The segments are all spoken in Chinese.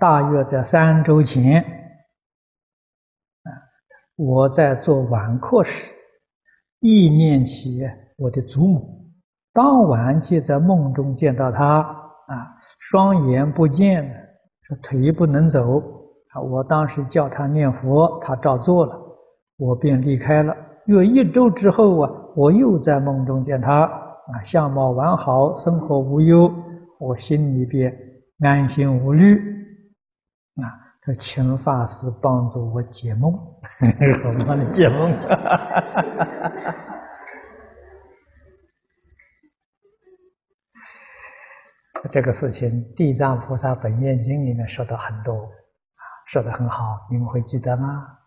大约在三周前，啊，我在做晚课时，忆念起我的祖母，当晚即在梦中见到她，啊，双眼不见，说腿不能走，啊，我当时叫她念佛，她照做了，我便离开了。约一周之后啊，我又在梦中见她，啊，相貌完好，生活无忧，我心里边安心无虑。啊，他请法师帮助我解梦，我帮你解梦。这个事情《地藏菩萨本愿经》里面说的很多，啊，说的很好，你们会记得吗？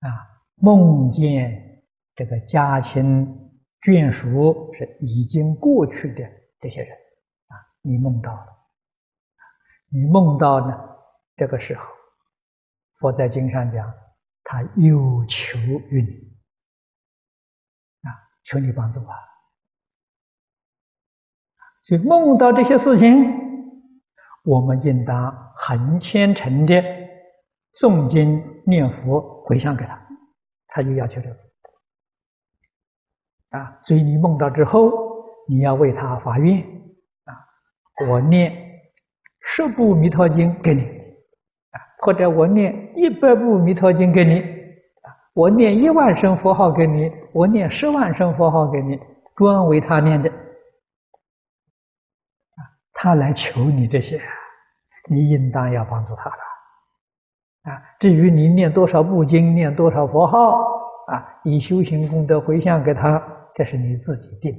啊，梦见这个家亲眷属是已经过去的这些人，啊，你梦到了。你梦到呢？这个时候，佛在经上讲，他有求于你啊，求你帮助啊。所以梦到这些事情，我们应当很虔诚的诵经念佛回向给他，他就要求这个啊。所以你梦到之后，你要为他发愿啊，我念。十部弥陀经给你，啊，或者我念一百部弥陀经给你，啊，我念一万声佛号给你，我念十万声佛号给你，专为他念的，啊，他来求你这些，你应当要帮助他了，啊，至于你念多少部经，念多少佛号，啊，以修行功德回向给他，这是你自己定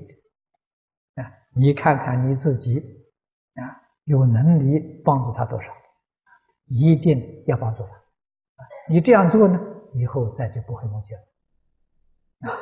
的，啊，你看看你自己，啊。有能力帮助他多少，一定要帮助他。你这样做呢，以后再就不会梦见了。啊